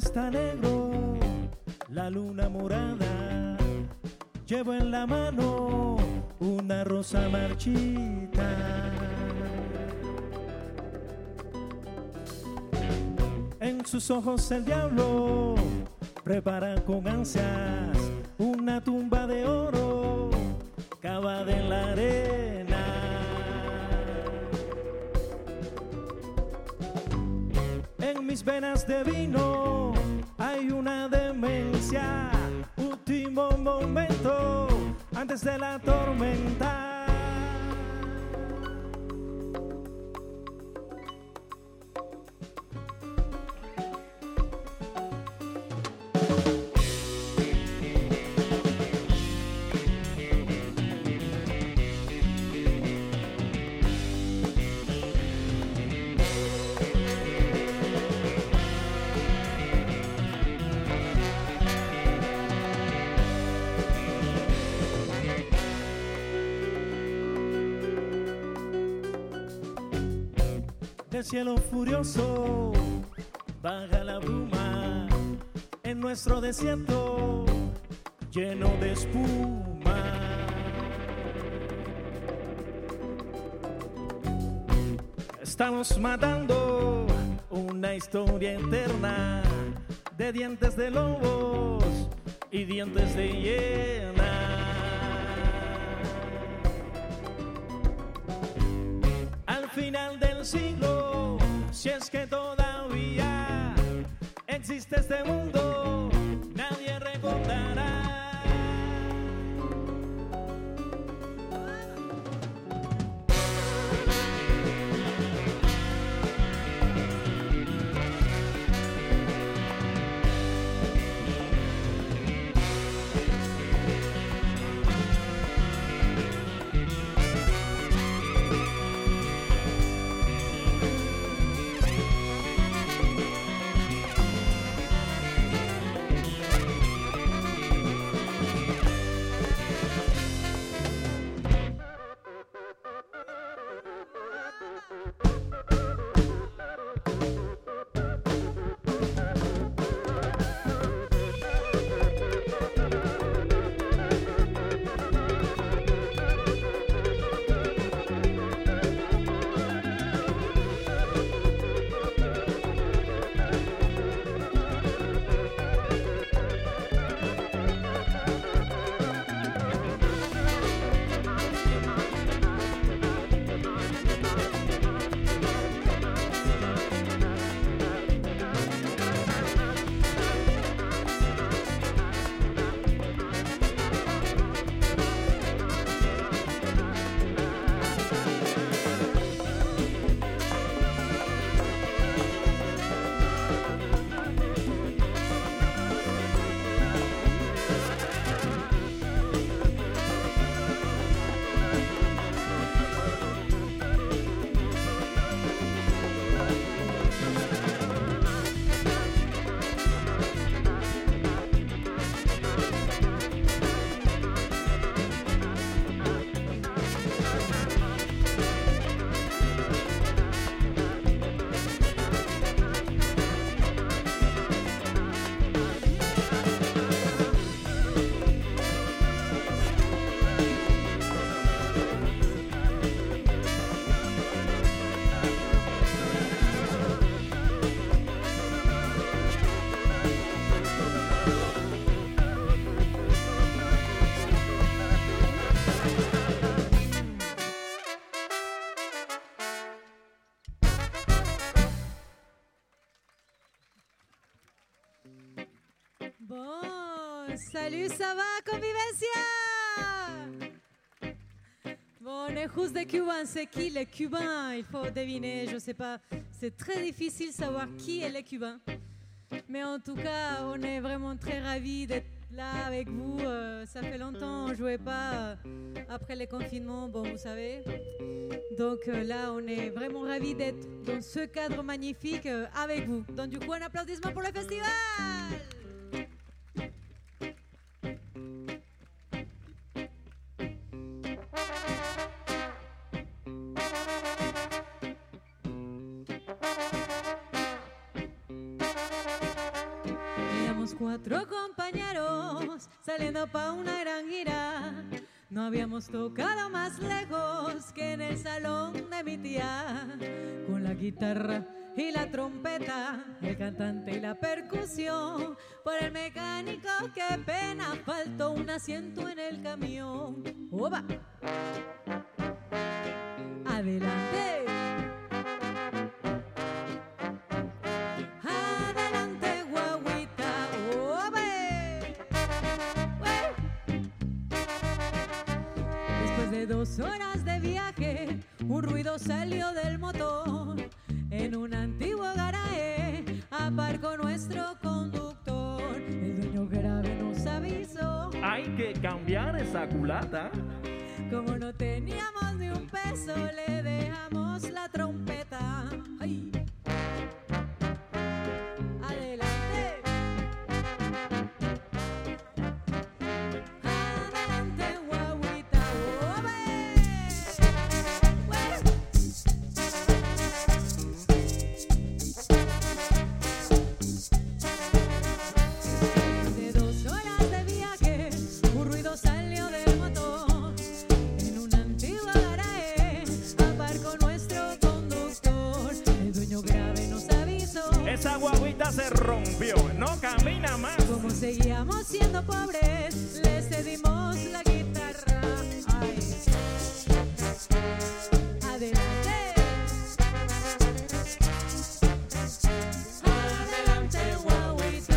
está negro, la luna morada. Llevo en la mano una rosa marchita. En sus ojos el diablo prepara con ansias una tumba de oro cavada en la arena. En mis venas de vino último momento antes de la tormenta. Cielo furioso baja la bruma en nuestro desierto lleno de espuma. Estamos matando una historia eterna de dientes de lobos y dientes de hiena. Al final del siglo, existe este mundo, Bon, salut, ça va, convivencia? Bon, on est tous des Cubains. C'est qui les Cubains? Il faut deviner, je sais pas. C'est très difficile de savoir qui est les Cubains. Mais en tout cas, on est vraiment très ravis d'être là avec vous. Euh, ça fait longtemps qu'on ne jouait pas euh, après le confinement, bon, vous savez. Donc euh, là, on est vraiment ravis d'être dans ce cadre magnifique avec vous. Donc du coup, un applaudissement pour le festival pa' una gran gira. No habíamos tocado más lejos que en el salón de mi tía. Con la guitarra y la trompeta, el cantante y la percusión. Por el mecánico, qué pena, faltó un asiento en el camión. ¡Oba! Adelante, dos horas de viaje, un ruido salió del motor. En un antiguo garaje aparcó nuestro conductor. El dueño grave nos avisó. Hay que cambiar esa culata. Como no teníamos ni un peso, le dejamos la trompeta. ¡Ay! Rompió, no camina más. Como seguíamos siendo pobres, le cedimos la guitarra. Ay. Adelante. Adelante, guaguita.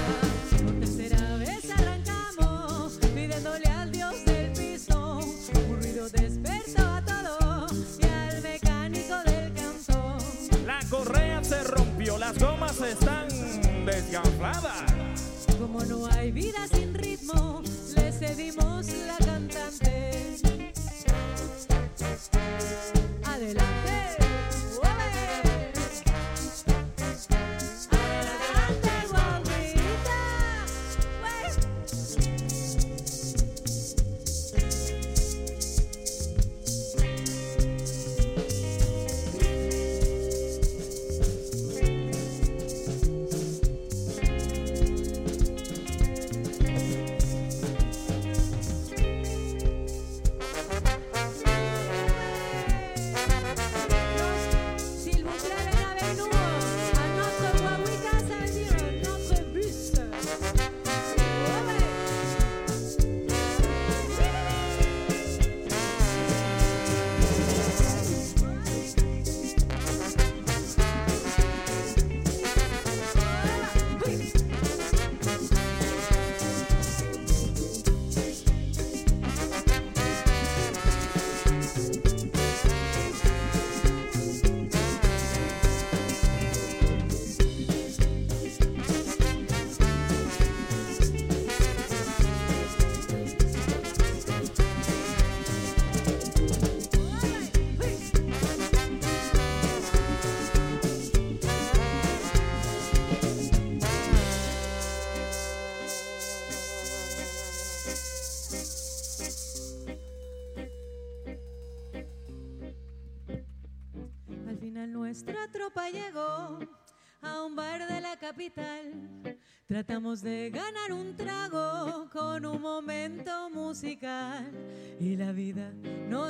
Por tercera vez arrancamos, pidiéndole al dios del piso. Un ruido despertó a todos y al mecánico del cantón. La correa se rompió, las gomas están Como no hay vida sin ritmo, le cedimos la cantante.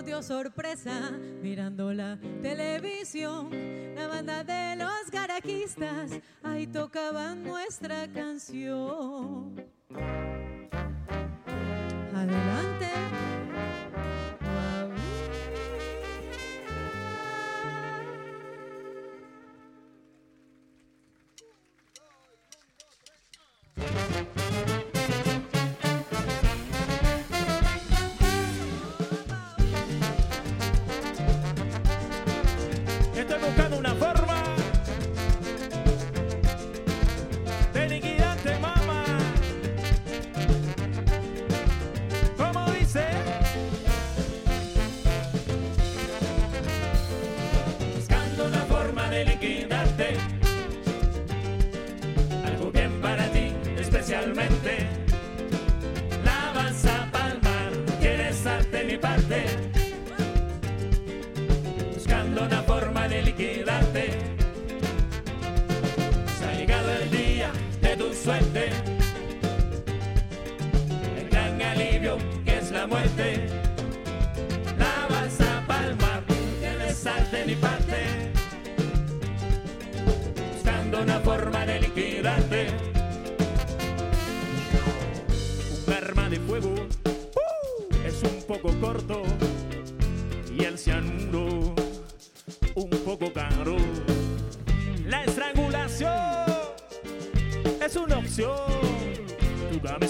Dio sorpresa mirando la televisión. La banda de los garaquistas ahí tocaban nuestra canción.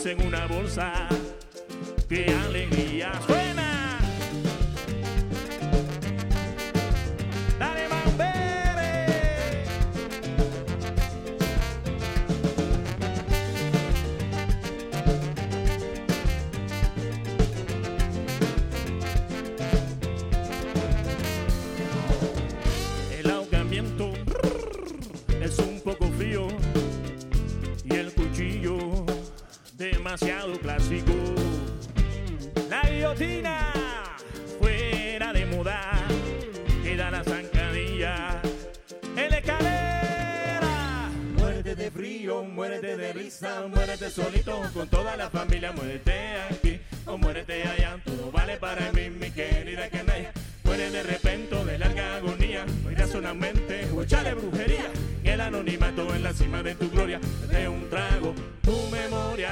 En una bolsa, qué alegría muérete de risa, muérete solito con toda la familia, muérete aquí o muérete allá, todo vale para mí, mi querida Kenaya. Muere de repente de larga agonía, oirás solamente o echale brujería. El anonimato en la cima de tu gloria, de un trago tu memoria.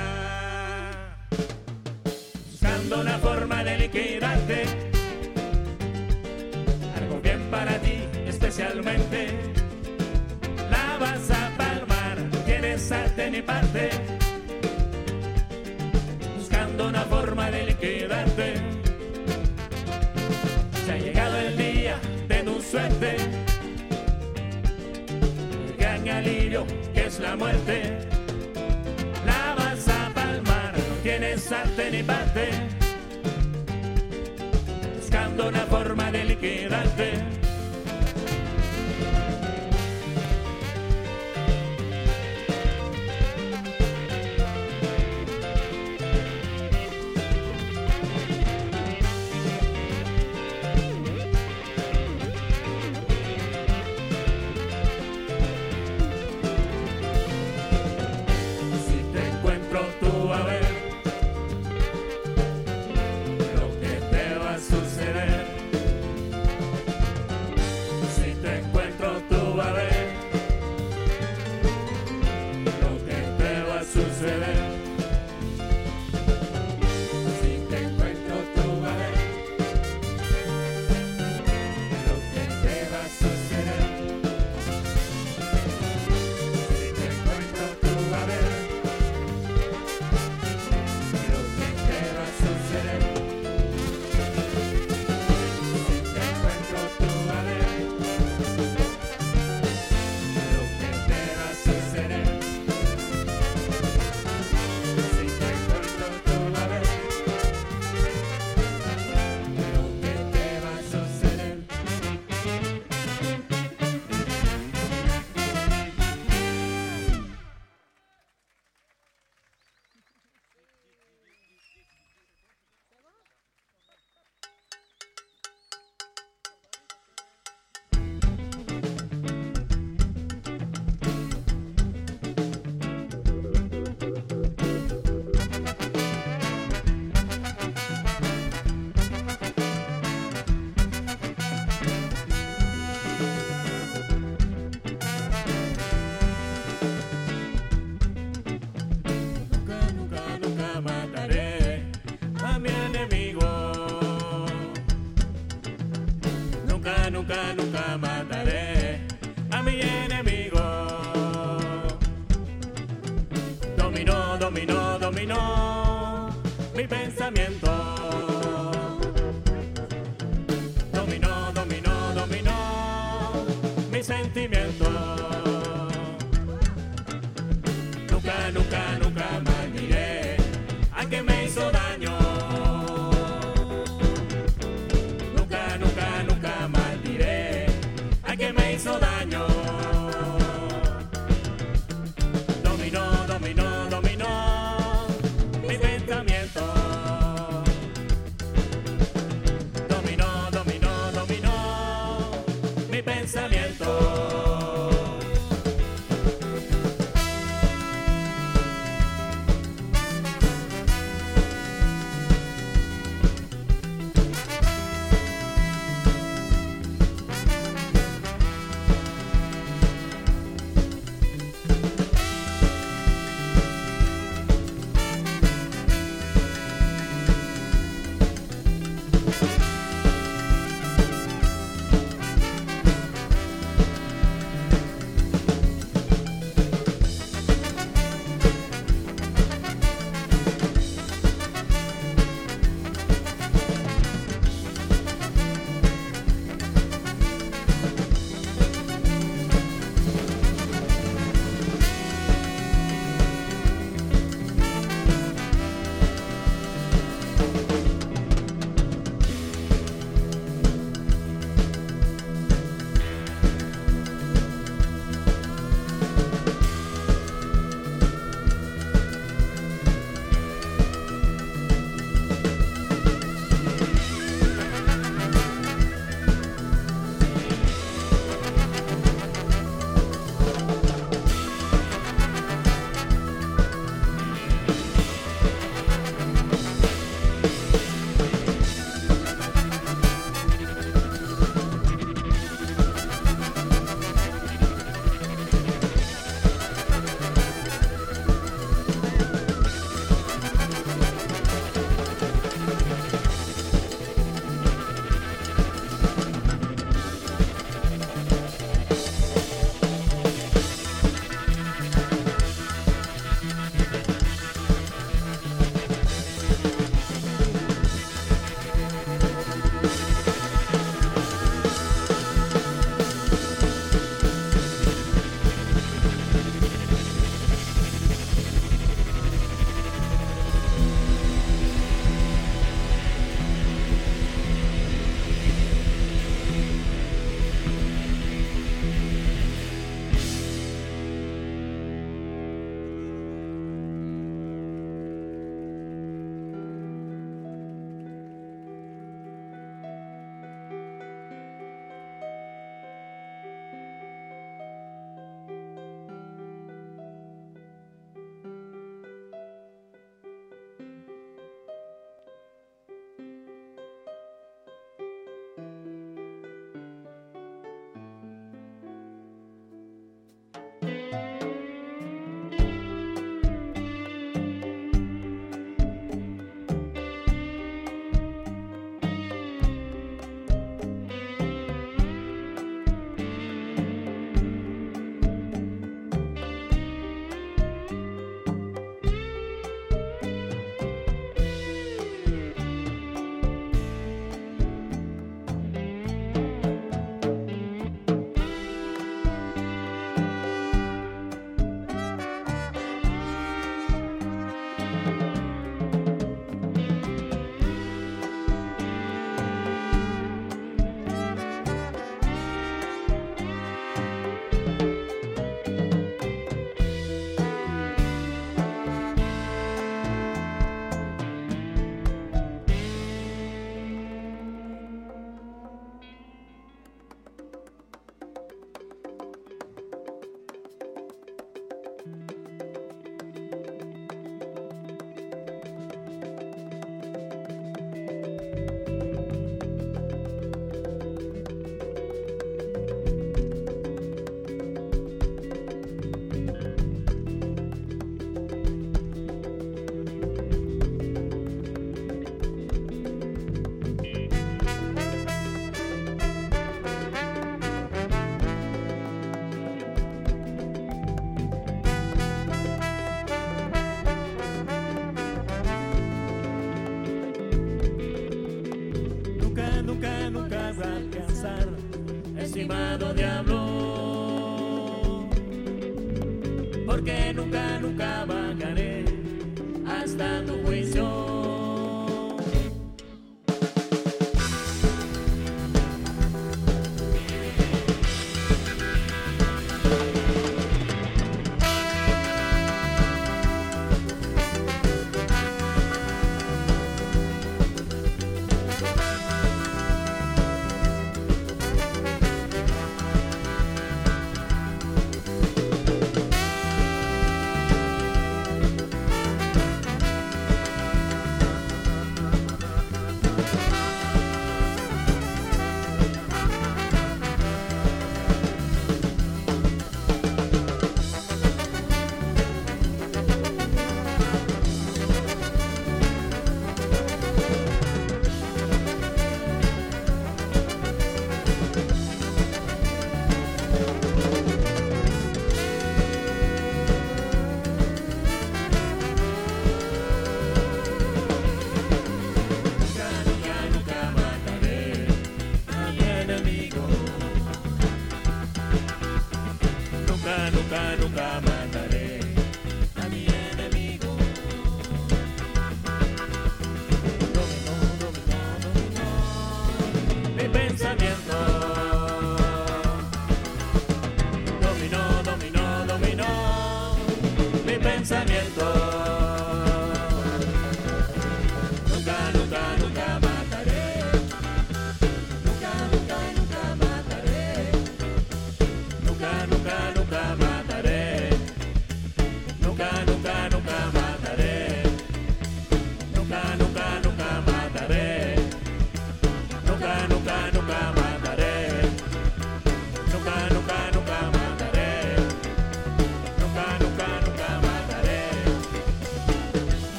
Buscando una forma de liquidarte, algo bien para ti especialmente. Ni parte. Buscando una forma de liquidarte. Se ha llegado el día de tu suerte. El gran alivio que es la muerte. La vas a palmar, no tienes arte ni parte. Buscando una forma de liquidarte.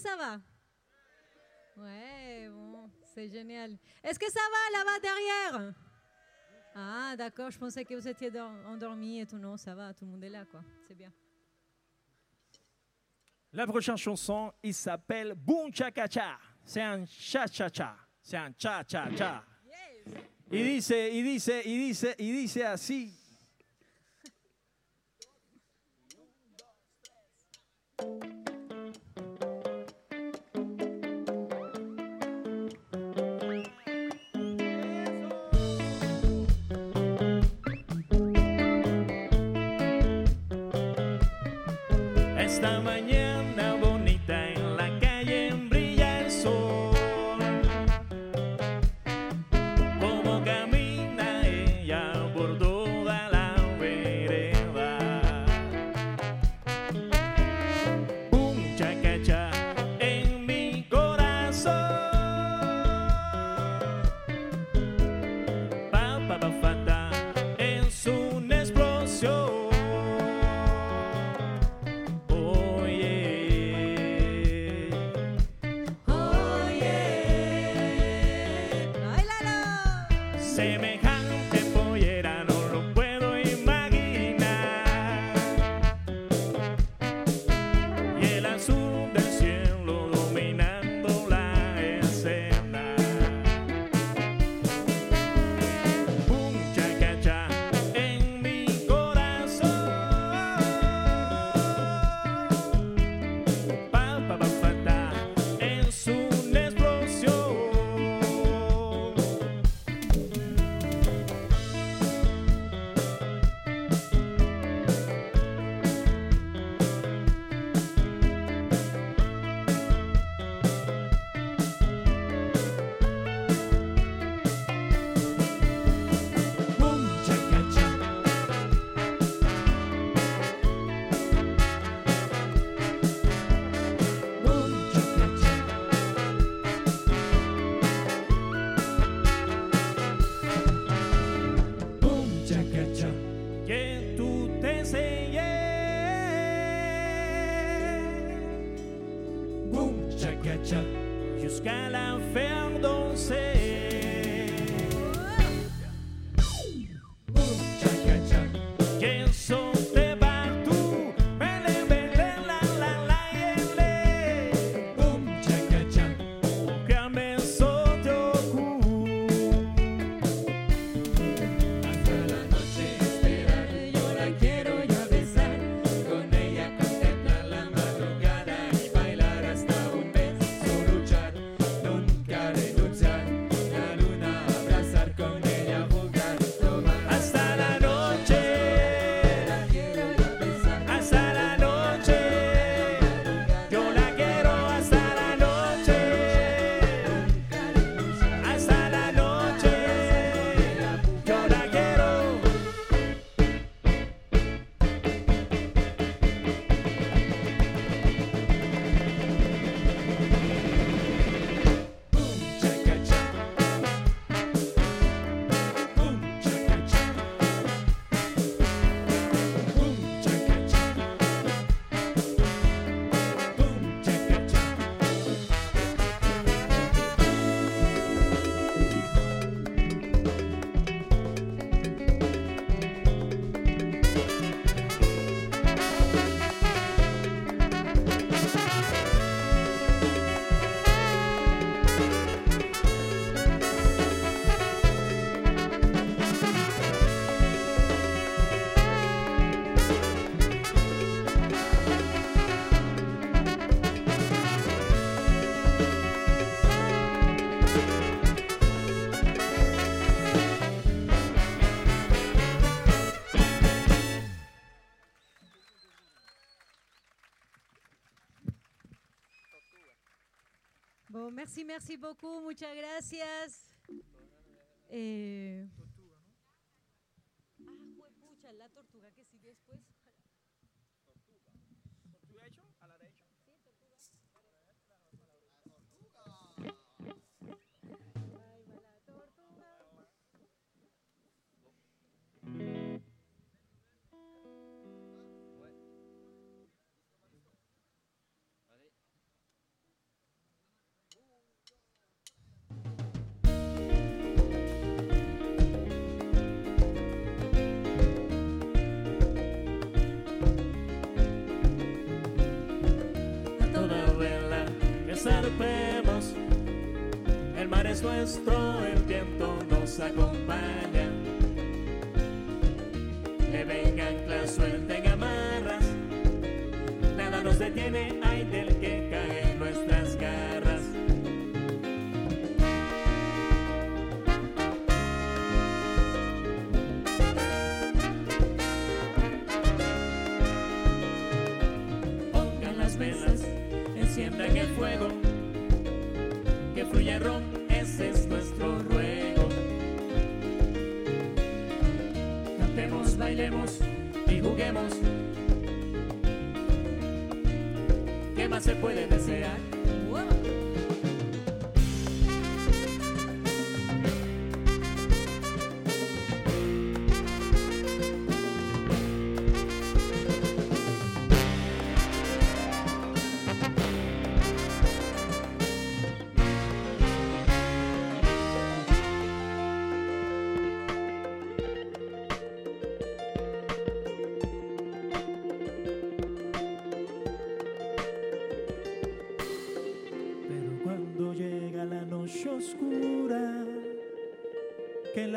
Ça va? Ouais, bon, c'est génial. Est-ce que ça va là-bas derrière? Ah, d'accord, je pensais que vous étiez dor- endormis et tout. Non, ça va, tout le monde est là, quoi. C'est bien. La prochaine chanson, il s'appelle Boom Chaka Cha. C'est un cha-cha-cha. C'est un cha-cha-cha. Il dice, il dice, il dice, il dice así. Esta mañana merci beaucoup, muchas gracias. Eh, nuestro, el viento nos acompaña. Le vengan anclas, suelten amarras, nada nos detiene.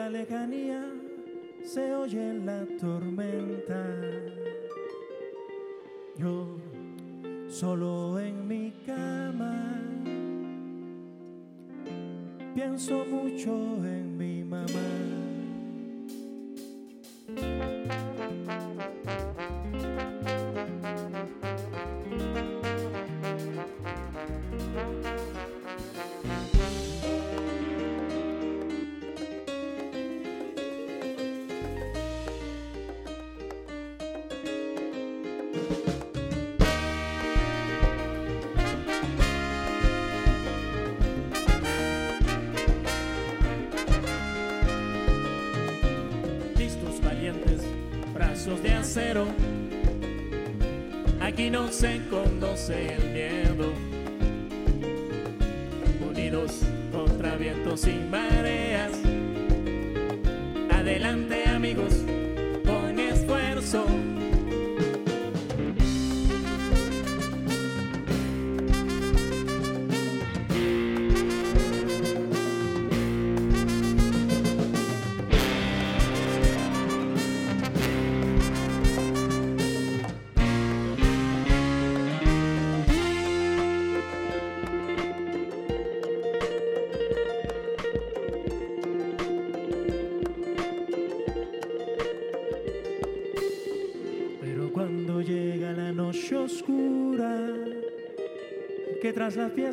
la lejanía se oye la tormenta. Yo solo en mi cama pienso mucho de acero. Aquí no se conoce el miedo. Unidos contra vientos y mareas. Adelante amigos,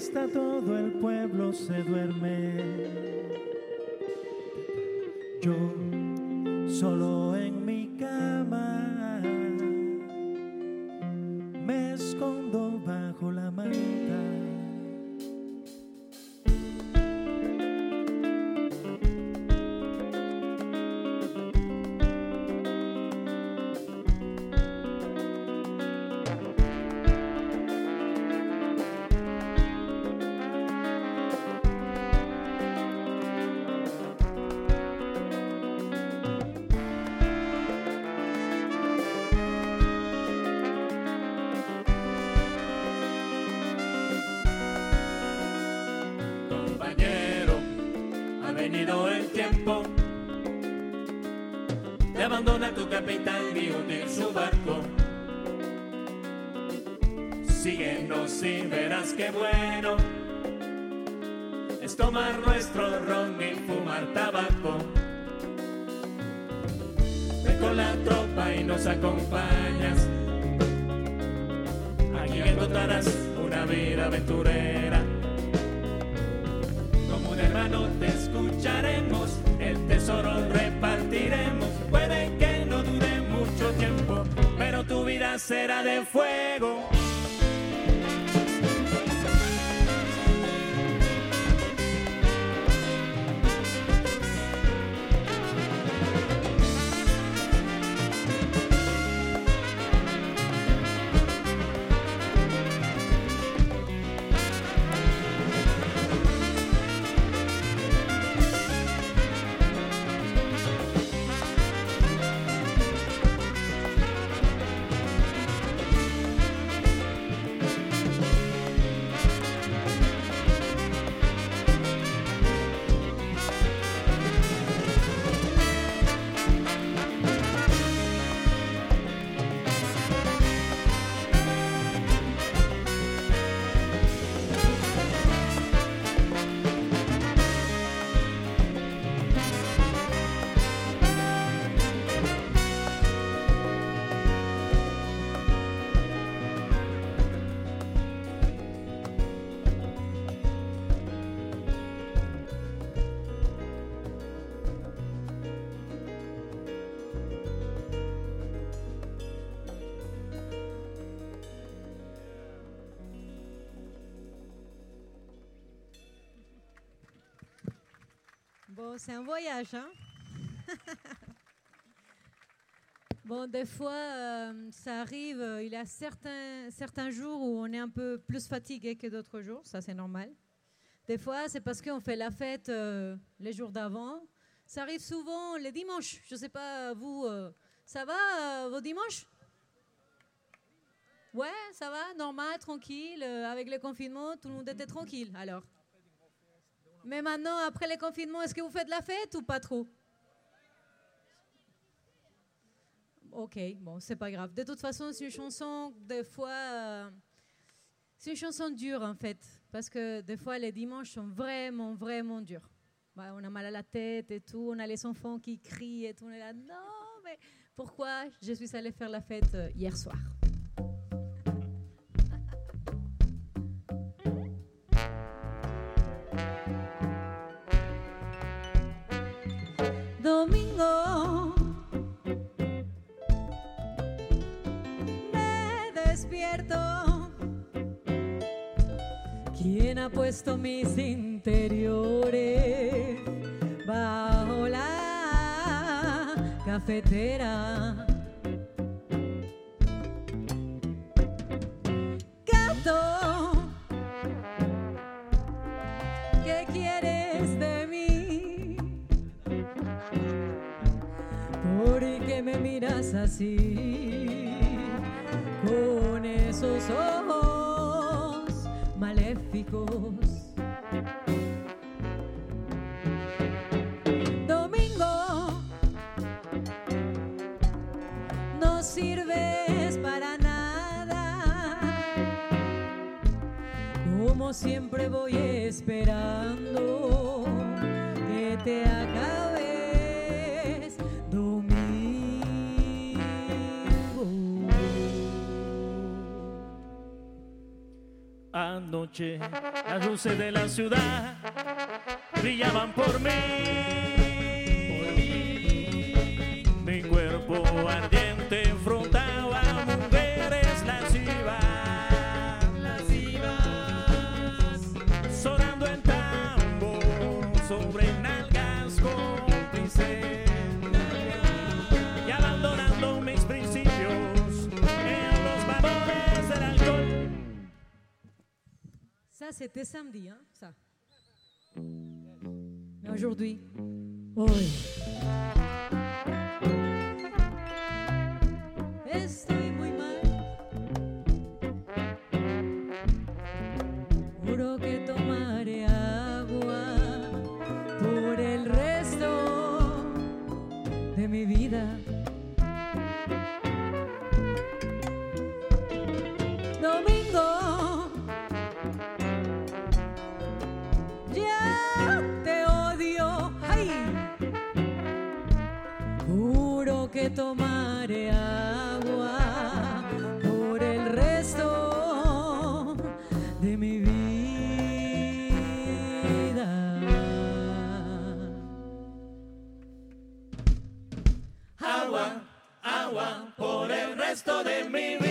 fiesta todo el pueblo se duerme. fue. C'est un voyage, hein? Bon, des fois, euh, ça arrive, euh, il y a certains, certains jours où on est un peu plus fatigué que d'autres jours, ça c'est normal. Des fois, c'est parce qu'on fait la fête euh, les jours d'avant. Ça arrive souvent les dimanches. Je ne sais pas, vous, ça va vos dimanches? Ouais, ça va, normal, tranquille. avec le confinement, tout le monde était tranquille. Alors mais maintenant, après les confinements, est-ce que vous faites la fête ou pas trop? Ok, bon, c'est pas grave. De toute façon, c'est une chanson, des fois, euh, c'est une chanson dure en fait, parce que des fois, les dimanches sont vraiment, vraiment durs. Ouais, on a mal à la tête et tout, on a les enfants qui crient et tout, on est là, non, mais pourquoi je suis allée faire la fête euh, hier soir? Domingo. Me despierto. ¿Quién ha puesto mis interiores bajo la cafetera? Así? Con esos ojos maléficos. Domingo, no sirves para nada. Como siempre voy esperando que te acabes Anoche las luces de la ciudad brillaban por mí. Ça, c'était samedi, hein, ça. Mais aujourd'hui. Estoy muy mal. Juro que tomaré agua por el resto de mi vida. agua por el resto de mi vida. Agua, agua por el resto de mi vida.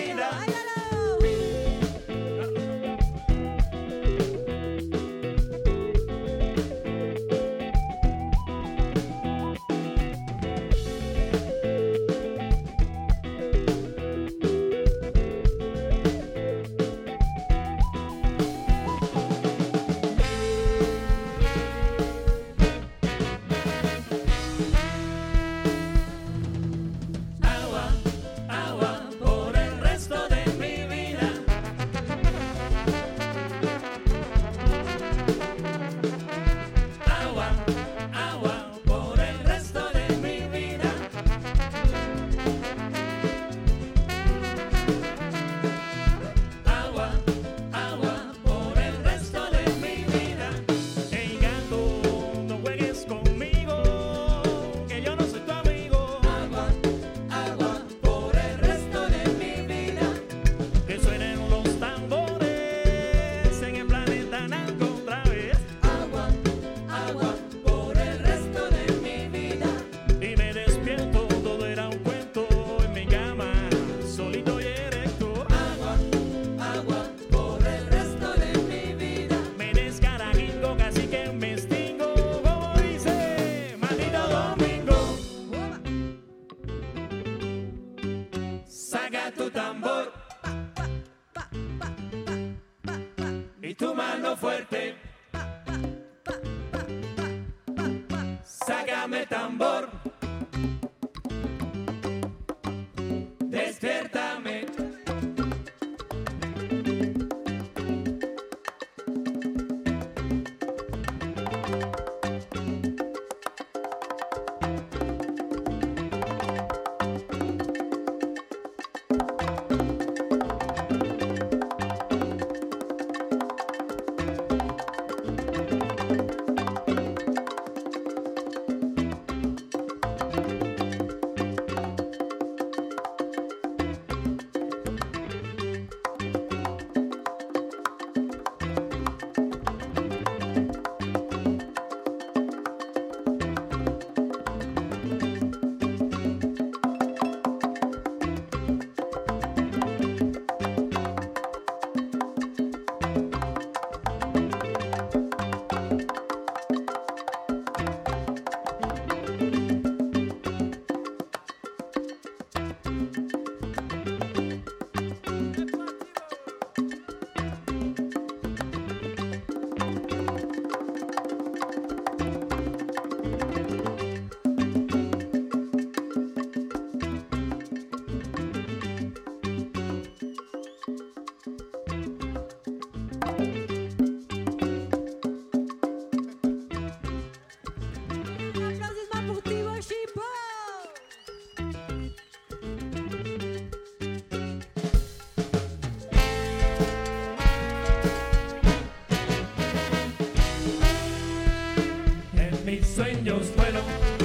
sueños vuelan.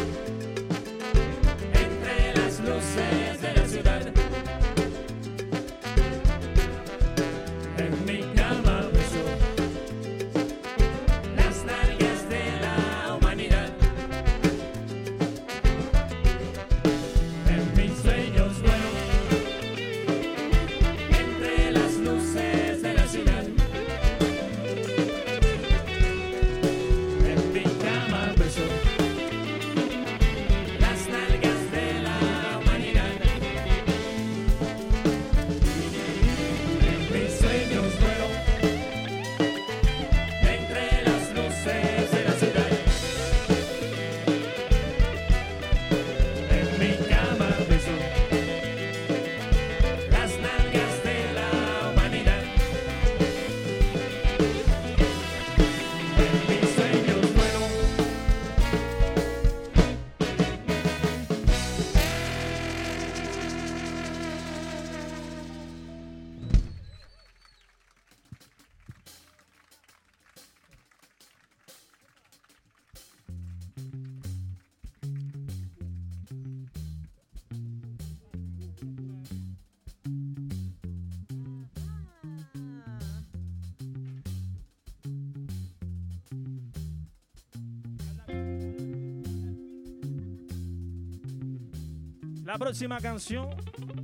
La próxima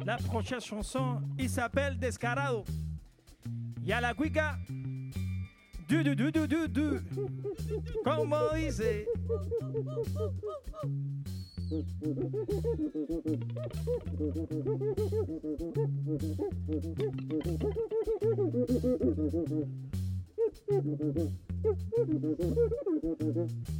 la prochaine chanson, il s'appelle Descarado. Il y a la cuica. Du, du, du, du, du, du. Como dice.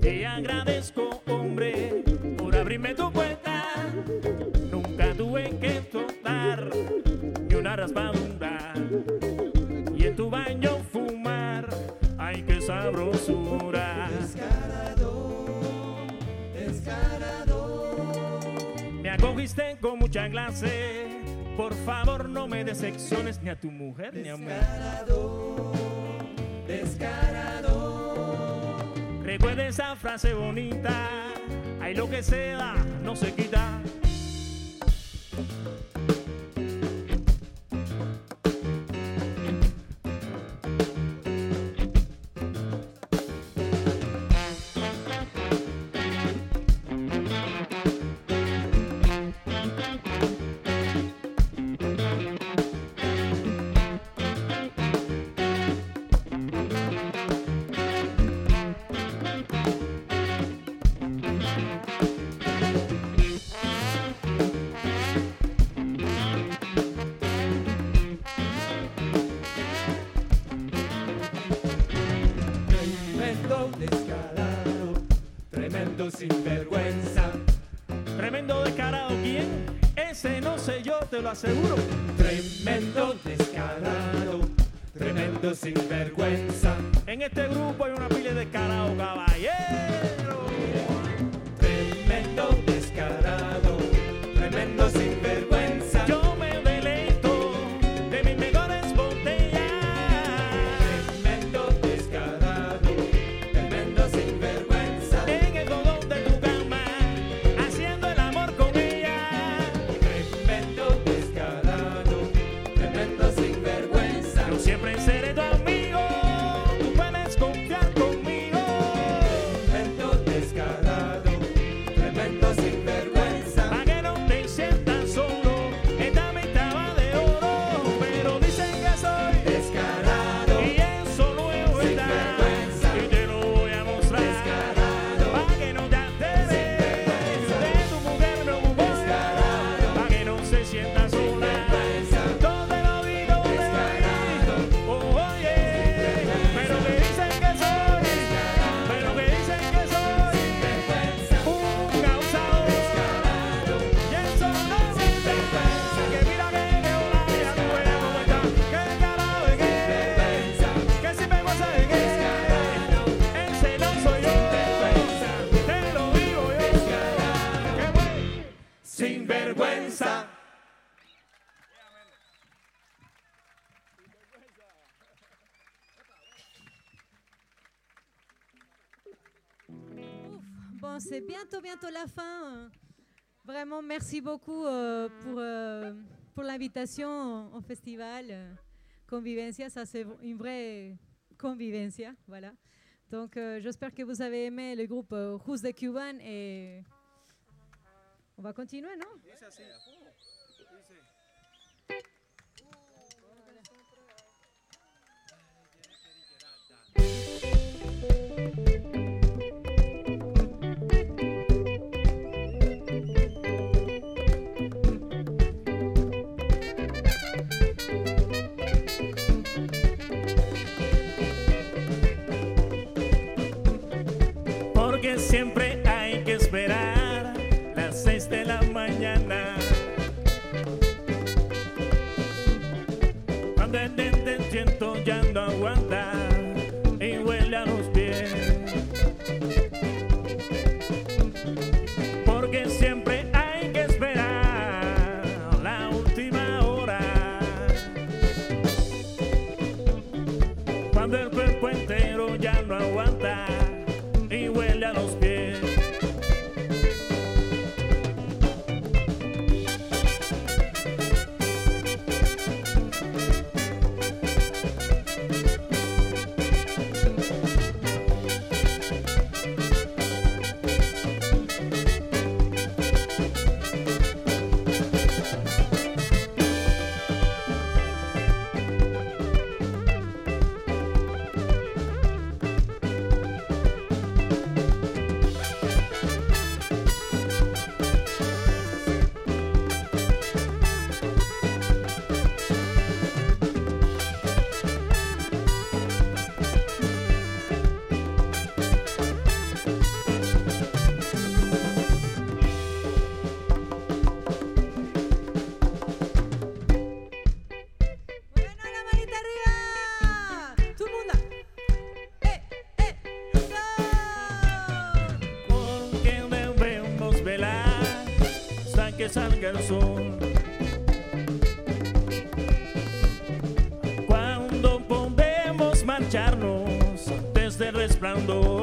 Te agradezco, hombre, por abrirme tu puerta. Nunca tuve que tocar ni una raspadura. Y en tu baño fumar, ay, qué sabrosura. Descarado, descarado. Me acogiste con mucha clase. Por favor, no me decepciones ni a tu mujer ni a mí. hace bonita. Lo que se da no se quita. te lo aseguro. Tremendo descarado, tremendo sinvergüenza. En este grupo hay una pila de carao merci beaucoup euh, pour, euh, pour l'invitation au festival euh, Convivencia. Ça, c'est une vraie convivencia. Voilà. Donc, j'espère que vous avez aimé le groupe Who's the Cuban et on va continuer, non? Porque siempre hay que esperar las seis de la mañana. Cuando el siento ya no aguanta Cuando podemos marcharnos desde el resplandor.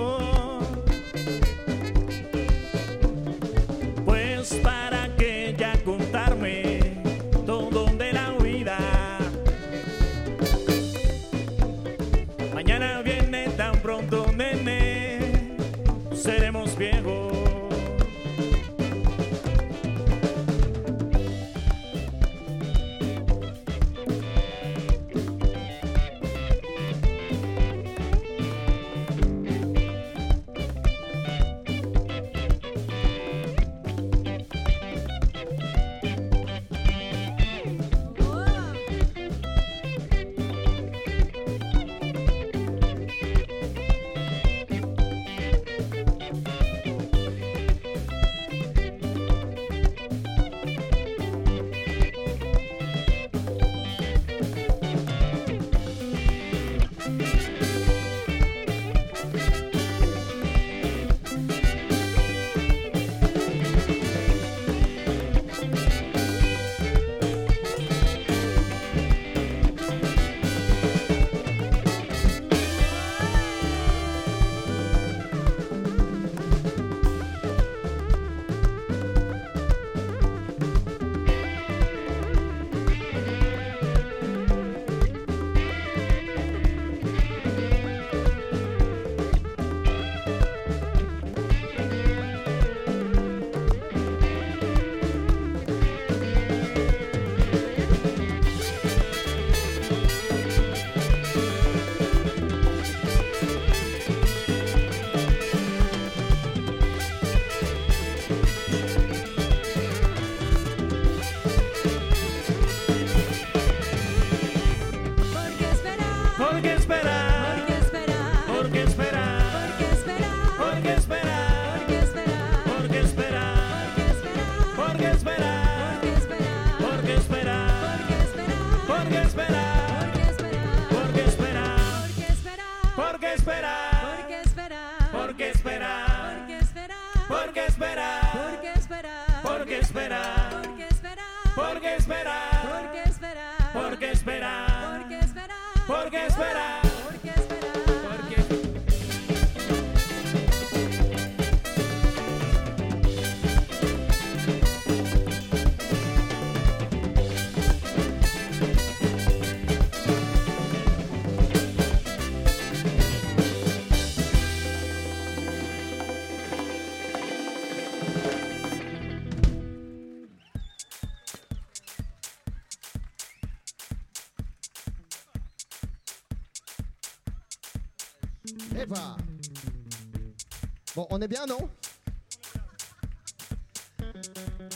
On est bien, non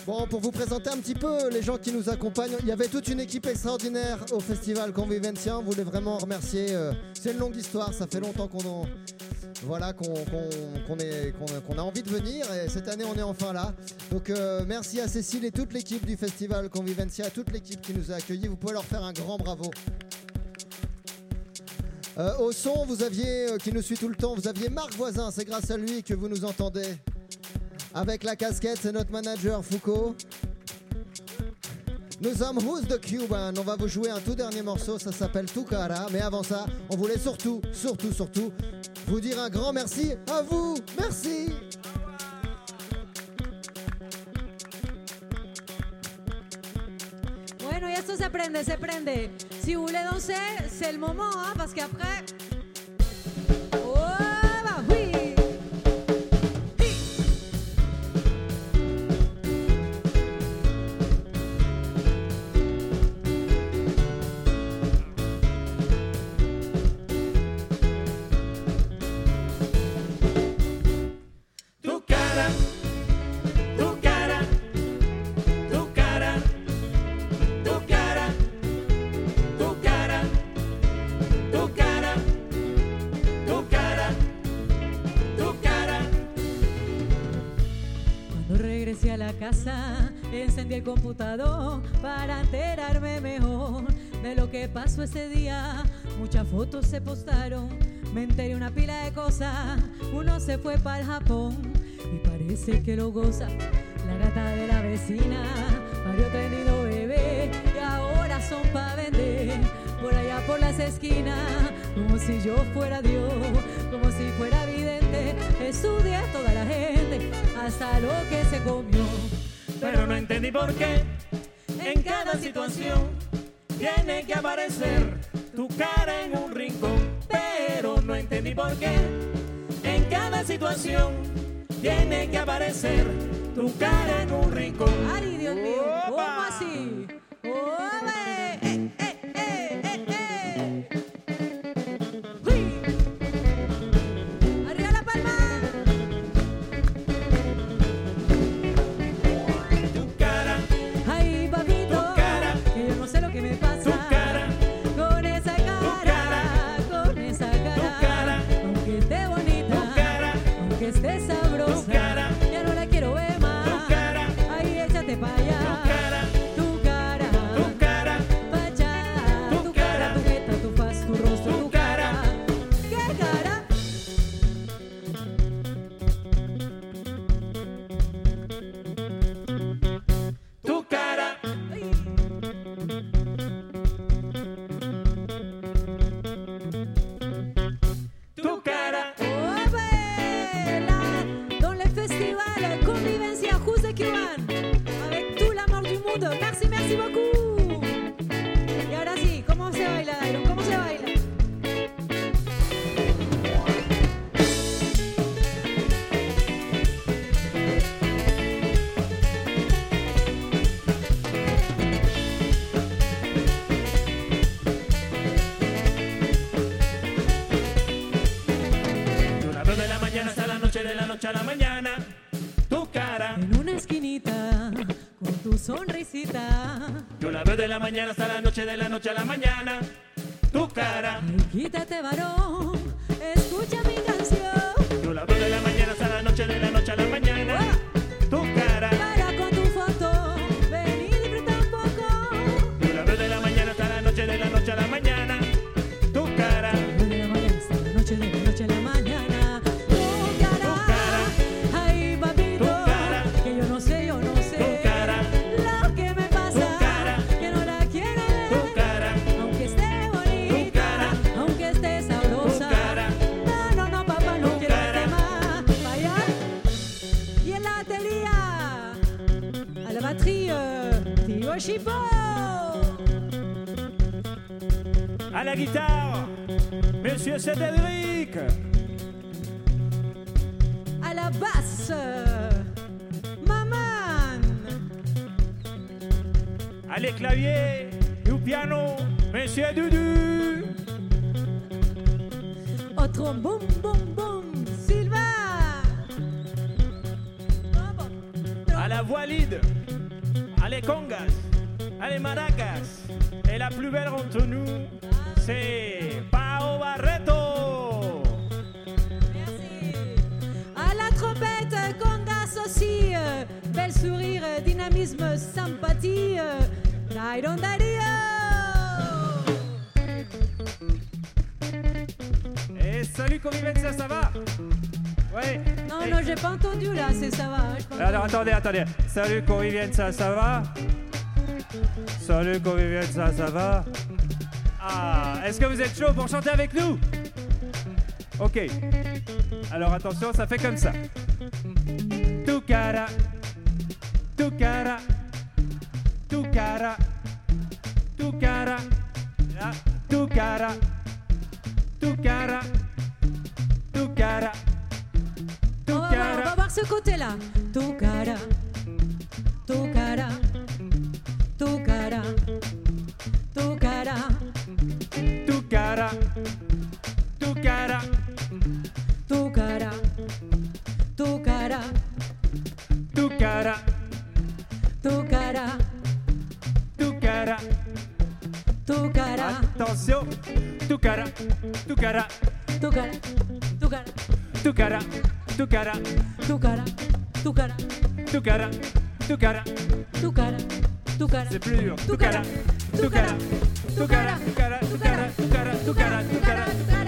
Bon, pour vous présenter un petit peu les gens qui nous accompagnent, il y avait toute une équipe extraordinaire au festival Convivencia. On voulait vraiment remercier. euh, C'est une longue histoire, ça fait longtemps qu'on voilà qu'on est- qu'on- qu'on a envie de venir et cette année on est enfin là. Donc euh, merci à Cécile et toute l'équipe du festival Convivencia, toute l'équipe qui nous a accueillis. Vous pouvez leur faire un grand bravo. Euh, au son, vous aviez, euh, qui nous suit tout le temps, vous aviez Marc Voisin, c'est grâce à lui que vous nous entendez. Avec la casquette, c'est notre manager Foucault. Nous sommes Who's the Cuban. On va vous jouer un tout dernier morceau, ça s'appelle Tucara. Mais avant ça, on voulait surtout, surtout, surtout vous dire un grand merci à vous. Merci. Esto se aprende, se aprende. Si vous voulez danser, c'est le moment, hein, parce qu'après. Ese día. Muchas fotos se postaron, me enteré una pila de cosas. Uno se fue para el Japón y parece que lo goza. La gata de la vecina parió tenido bebé y ahora son para vender por allá por las esquinas. Como si yo fuera Dios, como si fuera vidente. Estudié a toda la gente hasta lo que se comió. Pero no entendí por qué en cada situación tiene que aparecer tu cara en un rincón. Pero no entendí por qué en cada situación tiene que aparecer tu cara en un rincón. Ay, Dios mío, noche, a la mañana. Tu cara, quítate varón, bel sourire, dynamisme, sympathie. euh, Dario. Et salut Convivencia, ça va? Ouais. Non, Et- non, j'ai pas entendu là, c'est ça va. hein, Alors attendez, attendez. Salut Convivencia, ça va? Salut Convivencia, ça va? Ah, est-ce que vous êtes chaud pour chanter avec nous? Ok. Alors attention, ça fait comme ça. Tu cara, tu cara, tu cara, tu cara, ah, tu cara, tu cara, tu cara, On va, voir, on va voir ce côté-là. Tu cara, tu cara, tu cara, tu cara, Tu cara, tu cara, tu cara, tu cara, tu cara, cara. Atención, tu cara, tu cara. Tu cara, tu cara. Tu cara, tu cara. Tu cara, tu cara. Tu cara, tu cara. Tu cara, tu cara. C'est plus dur. Tu cara, tu cara. Tu cara, tu cara. Tu cara, tu cara. Tu cara, tu cara. Tu cara, tu cara.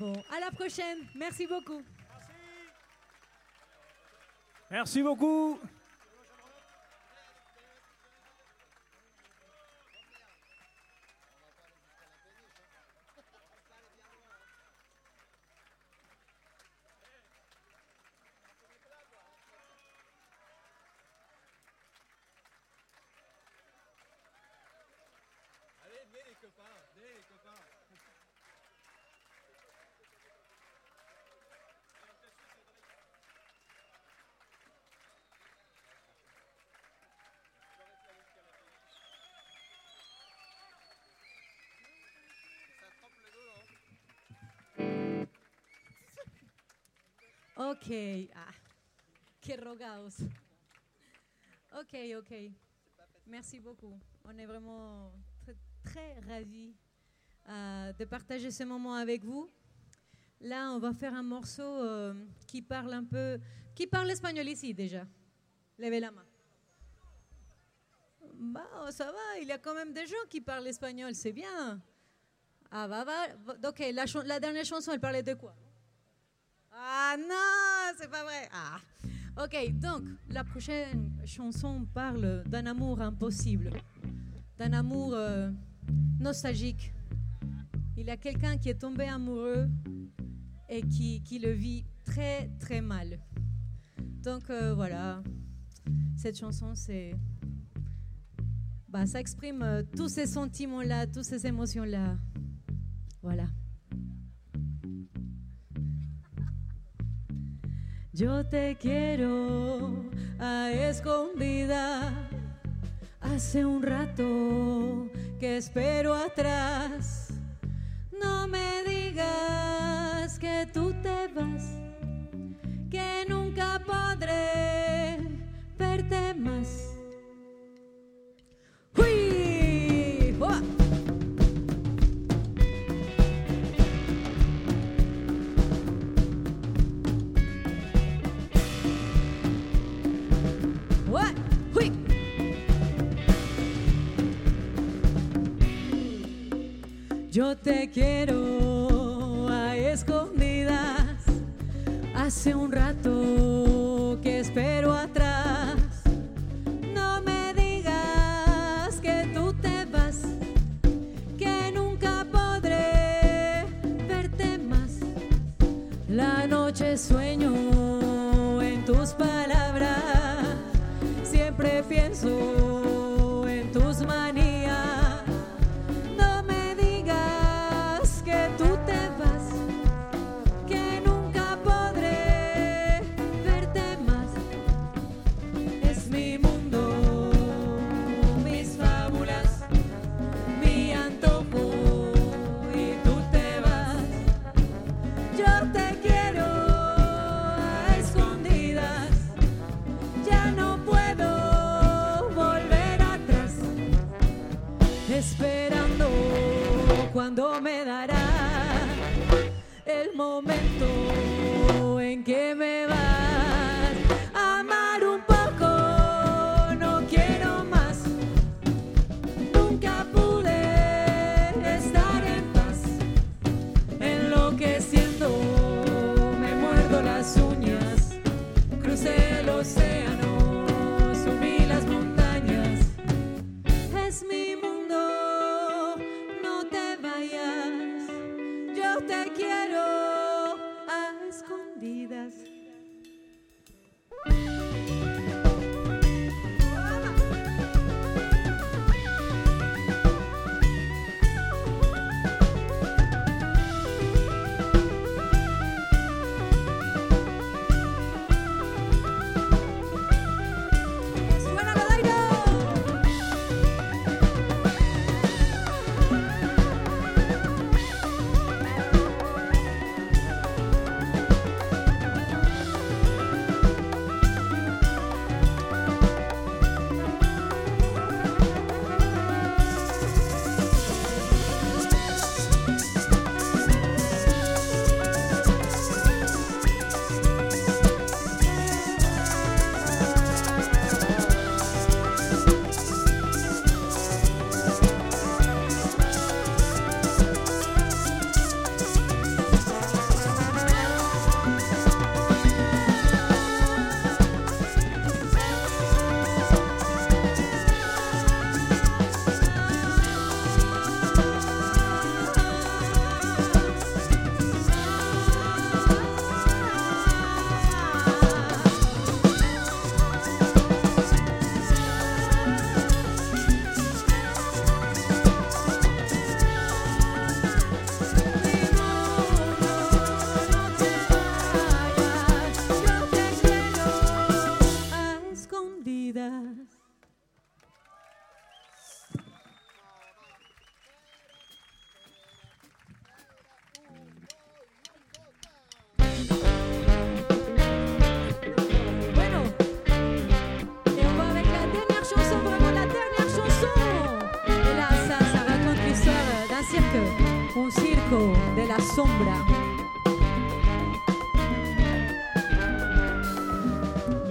Bon, à la prochaine. Merci beaucoup. Merci beaucoup. Ok. Ah, qué rogados. Ok, ok. Merci beaucoup. On est vraiment très, très ravis euh, de partager ce moment avec vous. Là, on va faire un morceau euh, qui parle un peu, qui parle espagnol ici déjà. Levez la main. Bah, ça va, il y a quand même des gens qui parlent espagnol, c'est bien. Ah, va, va. Ok, la dernière chanson, elle parlait de quoi? Ah non, c'est pas vrai. Ah. Ok, donc la prochaine chanson parle d'un amour impossible, d'un amour euh, nostalgique. Il y a quelqu'un qui est tombé amoureux et qui, qui le vit très très mal. Donc euh, voilà, cette chanson, c'est, bah, ça exprime euh, tous ces sentiments-là, toutes ces émotions-là. Voilà. Yo te quiero a escondida. Hace un rato que espero atrás. No me digas que tú te vas, que nunca podré verte más. Yo te quiero a escondidas. Hace un rato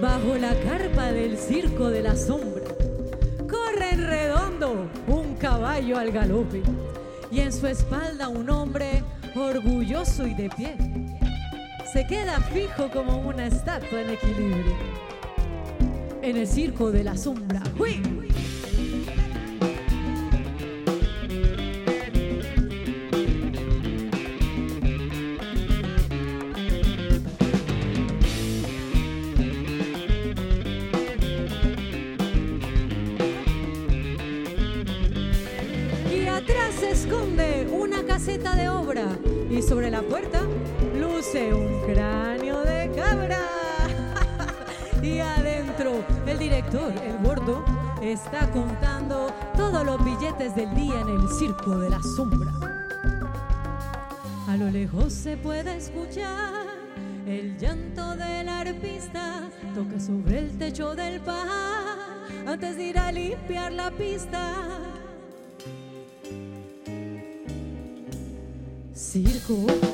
Bajo la carpa del circo de la sombra, corre en redondo un caballo al galope y en su espalda un hombre orgulloso y de pie. Se queda fijo como una estatua en equilibrio. En el circo de la sombra. ¡Hui! Está contando todos los billetes del día en el circo de la sombra. A lo lejos se puede escuchar el llanto del arpista, toca sobre el techo del pajar antes de ir a limpiar la pista. Circo.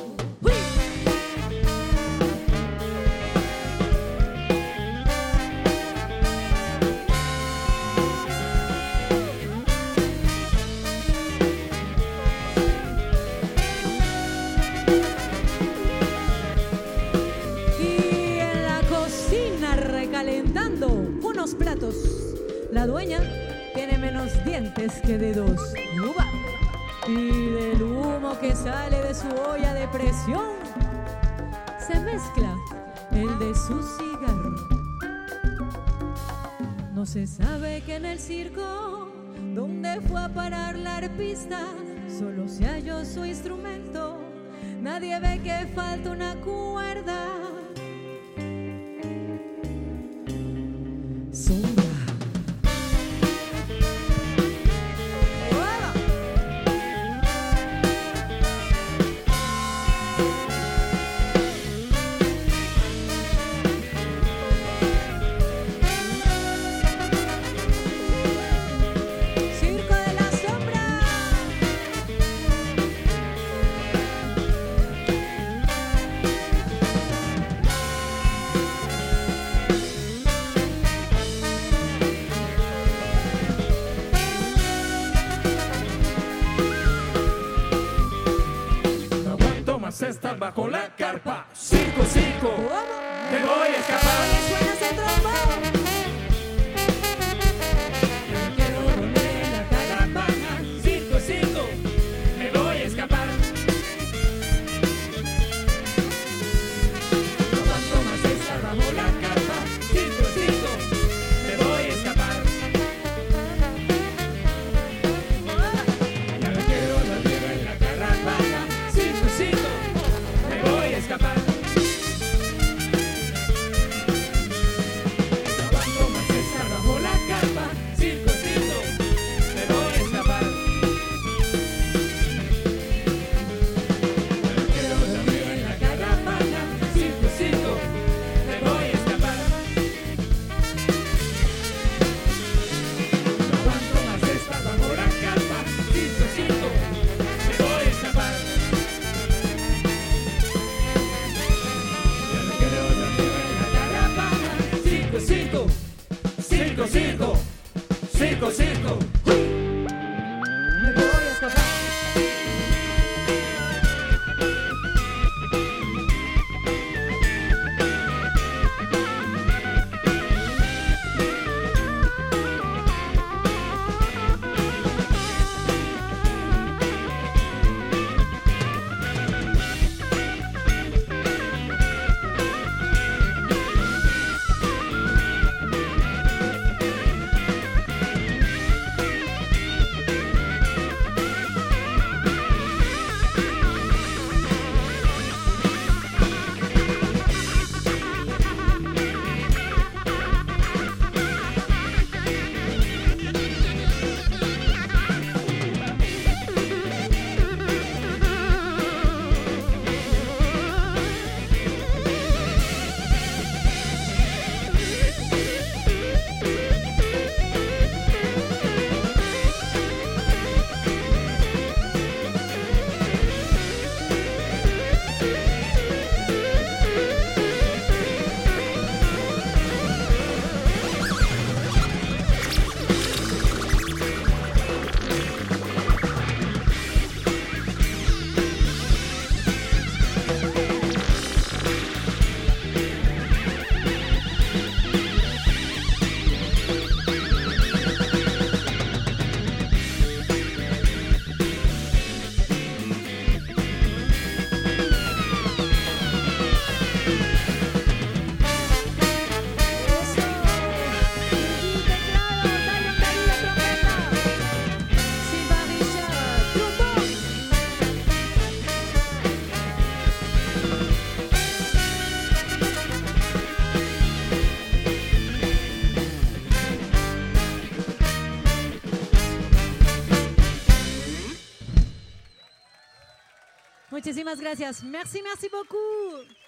circo, donde fue a parar la arpista, solo se halló su instrumento, nadie ve que falta una cuerda. Macolet. Muchísimas gracias. Merci, merci beaucoup.